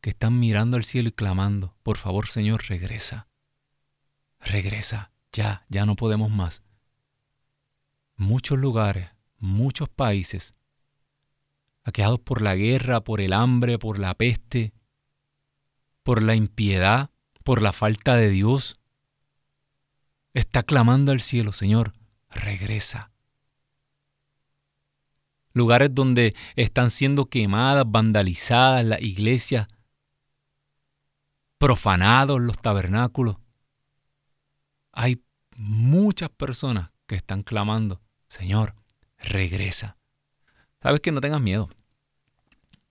que están mirando al cielo y clamando, por favor Señor, regresa. Regresa, ya, ya no podemos más. Muchos lugares, muchos países, aquejados por la guerra, por el hambre, por la peste, por la impiedad, por la falta de Dios, está clamando al cielo, Señor, regresa lugares donde están siendo quemadas, vandalizadas las iglesias, profanados los tabernáculos. Hay muchas personas que están clamando, Señor, regresa. ¿Sabes que no tengas miedo?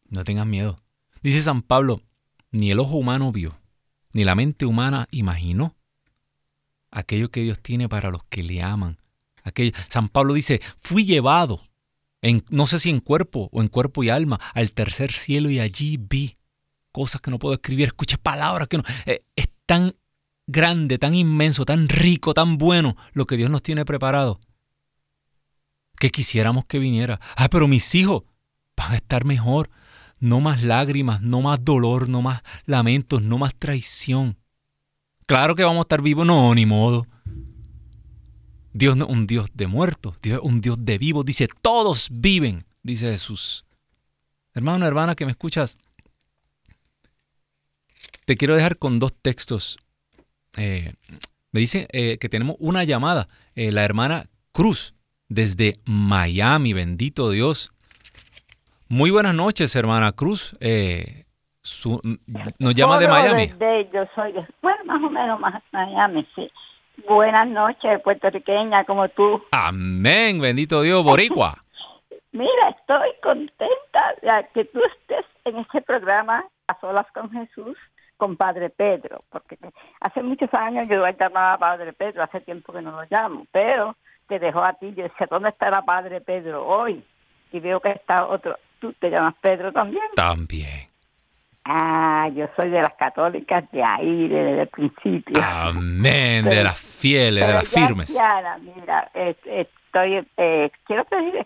No tengas miedo. Dice San Pablo, ni el ojo humano vio, ni la mente humana imaginó aquello que Dios tiene para los que le aman. Aquello. San Pablo dice, fui llevado no sé si en cuerpo o en cuerpo y alma, al tercer cielo y allí vi cosas que no puedo escribir, escuché palabras que no... Eh, es tan grande, tan inmenso, tan rico, tan bueno lo que Dios nos tiene preparado, que quisiéramos que viniera. Ah, pero mis hijos van a estar mejor. No más lágrimas, no más dolor, no más lamentos, no más traición. Claro que vamos a estar vivos, no, ni modo. Dios no es un Dios de muertos, Dios es un Dios de vivos. Dice, todos viven, dice Jesús. Hermano, hermana que me escuchas, te quiero dejar con dos textos. Eh, me dice eh, que tenemos una llamada, eh, la hermana Cruz, desde Miami, bendito Dios. Muy buenas noches, hermana Cruz. nos llama de Miami. yo soy, bueno, más o menos más Miami, sí. Buenas noches, puertorriqueña como tú. Amén, bendito Dios, boricua. Mira, estoy contenta de que tú estés en este programa A Solas con Jesús con Padre Pedro, porque hace muchos años yo llamaba a Padre Pedro, hace tiempo que no lo llamo, pero te dejo a ti, yo decía, ¿dónde estará Padre Pedro hoy? Y veo que está otro, ¿tú te llamas Pedro también? También. Ah, yo soy de las católicas de ahí, desde el principio. Amén, de las fieles, de las firmes. mira, estoy, eh, quiero pedir,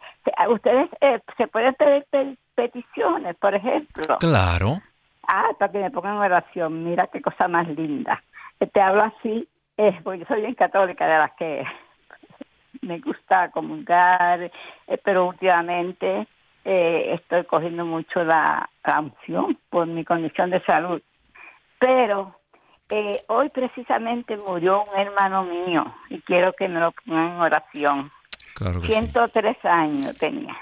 ustedes eh, se pueden pedir peticiones, por ejemplo. Claro. Ah, para que me pongan oración, mira qué cosa más linda. Te hablo así, eh, porque yo soy bien católica de las que me gusta comulgar, pero últimamente eh, estoy cogiendo mucho la, canción por mi condición de salud. Pero eh, hoy precisamente murió un hermano mío y quiero que me lo pongan en oración. Claro 103 años tenía.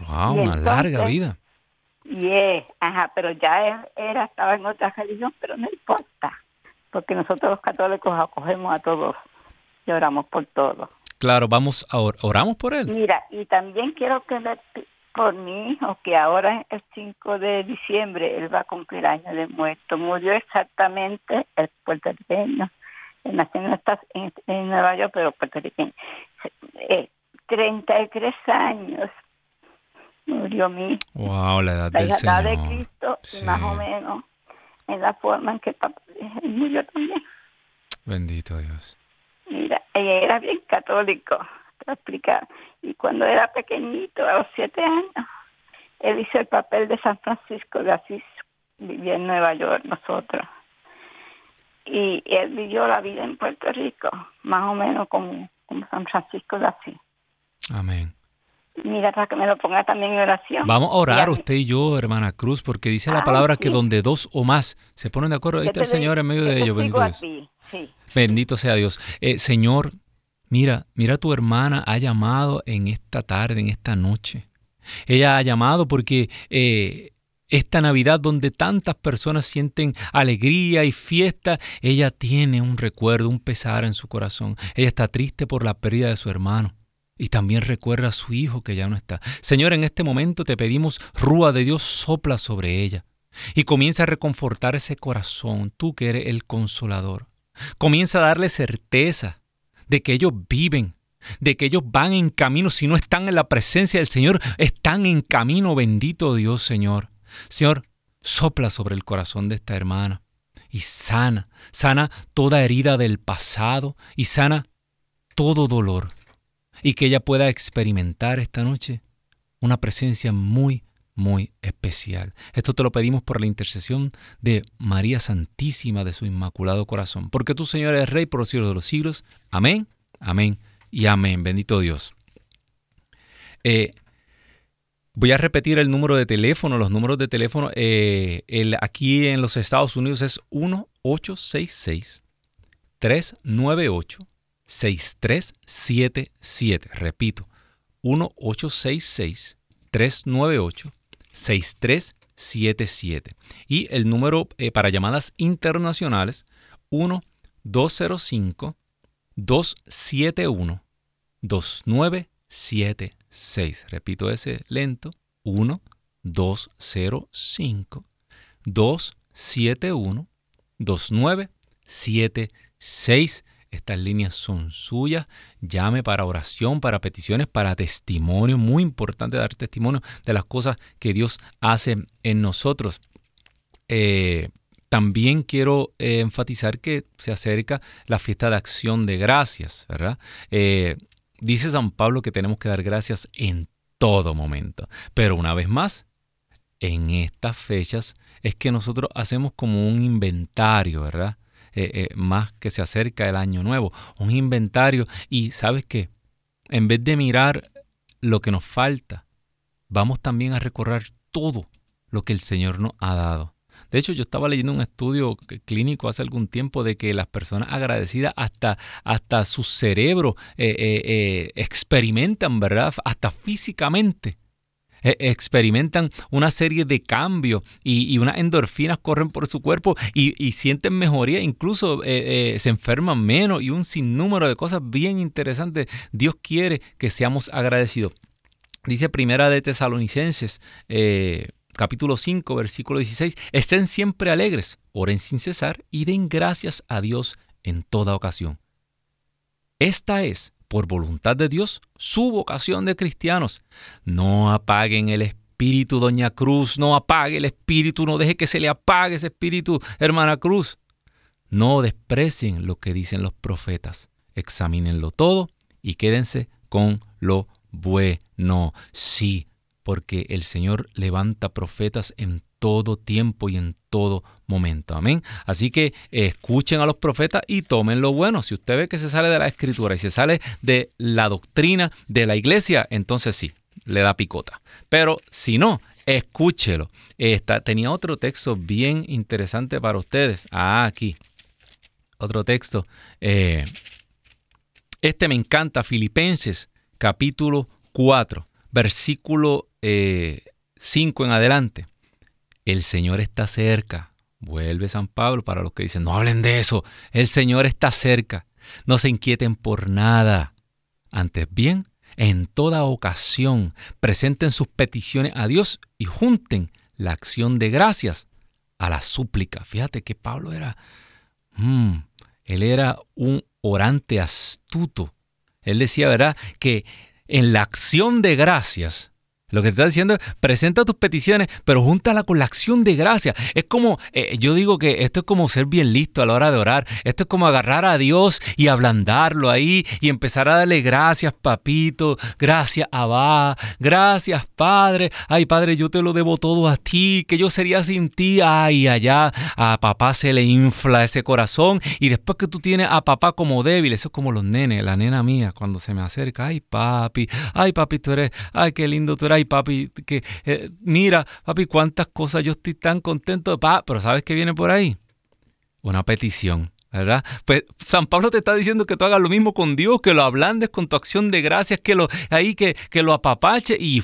Wow, una larga vida. Y ajá, pero ya era, estaba en otra religión, pero no importa, porque nosotros los católicos acogemos a todos y oramos por todos. Claro, vamos a oramos por él. Mira, y también quiero que le por mi hijo, que ahora el 5 de diciembre él va a cumplir años de muerto. Murió exactamente el puertorriqueño. Él nació en, en, Nueva York, pero puertorriqueño. Eh, 33 años murió mi Wow, la edad del edad de Cristo, más o menos en la forma en que papá murió también. Bendito Dios. Mira, ella era bien católico, te explicar. Y cuando era pequeñito, a los siete años, él hizo el papel de San Francisco de Asís, vivía en Nueva York nosotros. Y él vivió la vida en Puerto Rico, más o menos como, como San Francisco de Asís. Amén. Mira, para que me lo ponga también en oración. Vamos a orar usted y yo, hermana Cruz, porque dice la palabra que donde dos o más se ponen de acuerdo, ahí está el Señor en medio de ellos. Bendito, Dios. Bendito sea Dios. Eh, Señor, mira, mira tu hermana ha llamado en esta tarde, en esta noche. Ella ha llamado porque eh, esta Navidad donde tantas personas sienten alegría y fiesta, ella tiene un recuerdo, un pesar en su corazón. Ella está triste por la pérdida de su hermano. Y también recuerda a su hijo que ya no está. Señor, en este momento te pedimos, Rúa de Dios, sopla sobre ella. Y comienza a reconfortar ese corazón, tú que eres el consolador. Comienza a darle certeza de que ellos viven, de que ellos van en camino, si no están en la presencia del Señor, están en camino, bendito Dios, Señor. Señor, sopla sobre el corazón de esta hermana y sana, sana toda herida del pasado y sana todo dolor y que ella pueda experimentar esta noche una presencia muy, muy especial. Esto te lo pedimos por la intercesión de María Santísima de su Inmaculado Corazón, porque tú, Señor, eres Rey por los siglos de los siglos. Amén, amén y amén. Bendito Dios. Eh, voy a repetir el número de teléfono. Los números de teléfono eh, aquí en los Estados Unidos es 1866 398 6377. Repito, 1866-398-6377. Y el número eh, para llamadas internacionales, 1-205-271-2976. Repito ese lento, 1-205-271-2976. Estas líneas son suyas. Llame para oración, para peticiones, para testimonio. Muy importante dar testimonio de las cosas que Dios hace en nosotros. Eh, también quiero eh, enfatizar que se acerca la fiesta de acción de gracias, ¿verdad? Eh, dice San Pablo que tenemos que dar gracias en todo momento. Pero una vez más, en estas fechas es que nosotros hacemos como un inventario, ¿verdad? Eh, eh, más que se acerca el año nuevo, un inventario y sabes qué, en vez de mirar lo que nos falta, vamos también a recorrer todo lo que el Señor nos ha dado. De hecho, yo estaba leyendo un estudio clínico hace algún tiempo de que las personas agradecidas hasta, hasta su cerebro eh, experimentan, ¿verdad? Hasta físicamente e, experimentan una serie de cambios y, unas endorfinas corren por su cuerpo y, sienten mejoría, incluso eh, eh, se enferman menos y un sinnúmero de cosas bien interesantes. Dios quiere que seamos agradecidos. Dice Primera de Tesalonicenses, eh, capítulo 5, versículo 16, estén siempre alegres, oren sin cesar y den gracias a Dios en toda ocasión. Esta es por voluntad de Dios, su vocación de cristianos. No apaguen el espíritu, doña Cruz, no apague el espíritu, no deje que se le apague ese espíritu, hermana Cruz. No desprecien lo que dicen los profetas, examínenlo todo y quédense con lo bueno. Sí, porque el Señor levanta profetas en todo tiempo y en todo momento. Amén. Así que escuchen a los profetas y tomen lo bueno. Si usted ve que se sale de la escritura y se sale de la doctrina de la iglesia, entonces sí, le da picota. Pero si no, escúchelo. Esta, tenía otro texto bien interesante para ustedes. Ah, aquí. Otro texto. Eh, este me encanta, Filipenses capítulo 4, versículo 5 eh, en adelante. El Señor está cerca. Vuelve San Pablo para los que dicen, no hablen de eso. El Señor está cerca. No se inquieten por nada. Antes bien, en toda ocasión presenten sus peticiones a Dios y junten la acción de gracias a la súplica. Fíjate que Pablo era, mm, él era un orante astuto. Él decía, ¿verdad?, que en la acción de gracias lo que te está diciendo es, presenta tus peticiones, pero júntala con la acción de gracia. Es como, eh, yo digo que esto es como ser bien listo a la hora de orar. Esto es como agarrar a Dios y ablandarlo ahí y empezar a darle gracias, papito, gracias, Abba, gracias, Padre. Ay, Padre, yo te lo debo todo a ti, que yo sería sin ti. Ay, allá a papá se le infla ese corazón y después que tú tienes a papá como débil, eso es como los nenes, la nena mía, cuando se me acerca, ay, papi, ay, papi, tú eres, ay, qué lindo tú eres papi, que eh, mira, papi, cuántas cosas yo estoy tan contento. Pa, pero ¿sabes qué viene por ahí? Una petición. ¿verdad? Pues San Pablo te está diciendo que tú hagas lo mismo con Dios, que lo ablandes con tu acción de gracias, que lo ahí que, que lo apapache y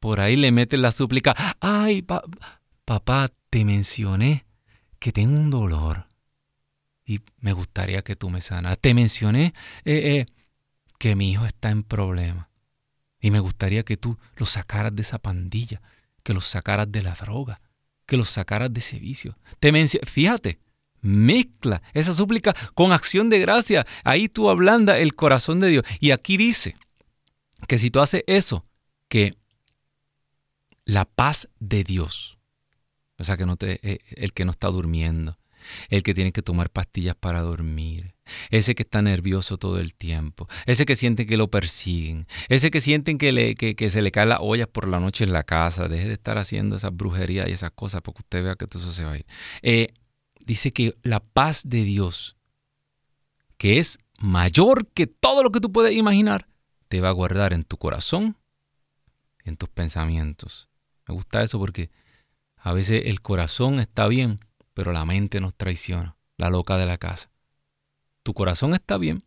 por ahí le metes la súplica. Ay, papá, te mencioné que tengo un dolor y me gustaría que tú me sanas. Te mencioné eh, eh, que mi hijo está en problemas. Y me gustaría que tú los sacaras de esa pandilla, que los sacaras de la droga, que los sacaras de ese vicio. Te Fíjate, mezcla esa súplica con acción de gracia. Ahí tú ablanda el corazón de Dios. Y aquí dice que si tú haces eso, que la paz de Dios, o sea, que eh, el que no está durmiendo, el que tiene que tomar pastillas para dormir, ese que está nervioso todo el tiempo, ese que siente que lo persiguen, ese que sienten que, le, se le caen las ollas por la noche en la casa, deje de estar haciendo esas brujerías y esas cosas porque usted vea que todo eso se va a ir. Eh, dice que la paz de Dios, que es mayor que todo lo que tú puedes imaginar, te va a guardar en tu corazón, en tus pensamientos. Me gusta eso porque a veces el corazón está bien, pero la mente nos traiciona, la loca de la casa. Tu corazón está bien,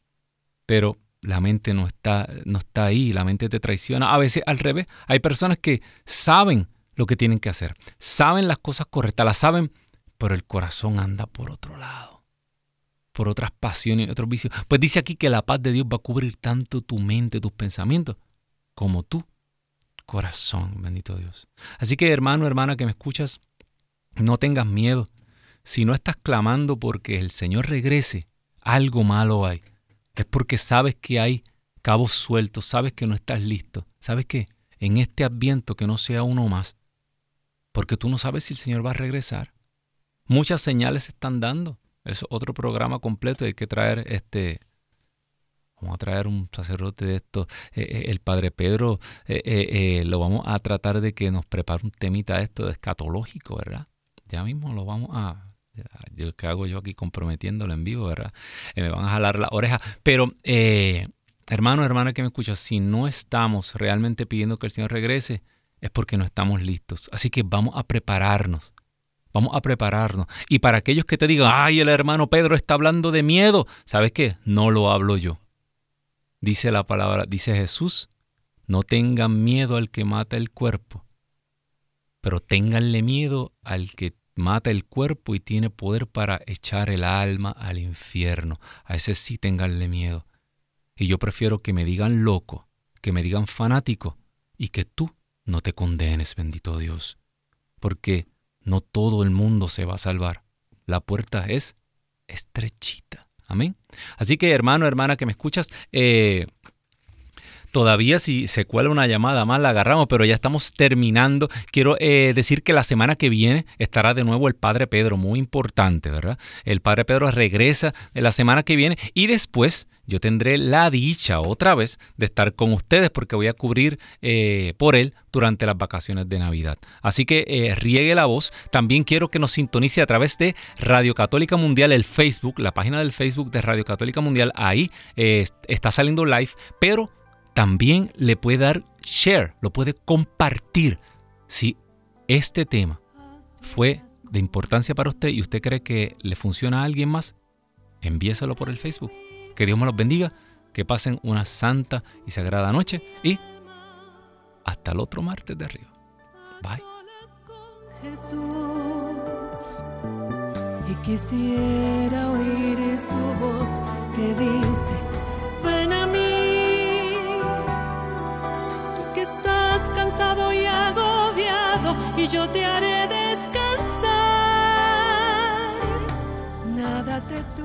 pero la mente no está, no está ahí, la mente te traiciona. A veces al revés, hay personas que saben lo que tienen que hacer, saben las cosas correctas, las saben, pero el corazón anda por otro lado, por otras pasiones y otros vicios. Pues dice aquí que la paz de Dios va a cubrir tanto tu mente, tus pensamientos, como tu corazón, bendito Dios. Así que hermano, hermana que me escuchas, no tengas miedo si no estás clamando porque el Señor regrese, algo malo hay. Es porque sabes que hay cabos sueltos, sabes que no estás listo. ¿Sabes qué? En este adviento que no sea uno más. Porque tú no sabes si el Señor va a regresar. Muchas señales se están dando. Es otro programa completo. Hay que traer este. Vamos a traer un sacerdote de esto. Eh, eh, el padre Pedro eh, lo vamos a tratar de que nos prepare un temita de esto de escatológico, ¿verdad? Ya mismo lo vamos a, yo, ¿Qué hago yo aquí comprometiéndolo en vivo, verdad? Eh, me van a jalar la oreja. Pero, eh, hermano, hermana que me escucha, si no estamos realmente pidiendo que el Señor regrese, es porque no estamos listos. Así que vamos a prepararnos. Vamos a prepararnos. Y para aquellos que te digan, ay, el hermano Pedro está hablando de miedo, ¿sabes qué? No lo hablo yo. Dice la palabra, dice Jesús, no tengan miedo al que mata el cuerpo, pero ténganle miedo al que mata el cuerpo y tiene poder para echar el alma al infierno. A ese sí tenganle miedo. Y yo prefiero que me digan loco, que me digan fanático y que tú no te condenes, bendito Dios. Porque no todo el mundo se va a salvar. La puerta es estrechita. Amén. Así que hermano, hermana que me escuchas, eh, Todavía si se cuela una llamada más la agarramos, pero ya estamos terminando. Quiero eh, decir que la semana que viene estará de nuevo el Padre Pedro, muy importante, ¿verdad? El Padre Pedro regresa la semana que viene y después yo tendré la dicha otra vez de estar con ustedes porque voy a cubrir eh, por él durante las vacaciones de Navidad. Así que eh, riegue la voz. También quiero que nos sintonice a través de Radio Católica Mundial, el Facebook, la página del Facebook de Radio Católica Mundial. Ahí está saliendo live, pero también le puede dar share, lo puede compartir. Si este tema fue de importancia para usted y usted cree que le funciona a alguien más, envíeselo por el Facebook. Que Dios me los bendiga, que pasen una santa y sagrada noche y hasta el otro martes de arriba. Bye. y quisiera oír su voz que dice, y agobiado y yo te haré descansar. Nada te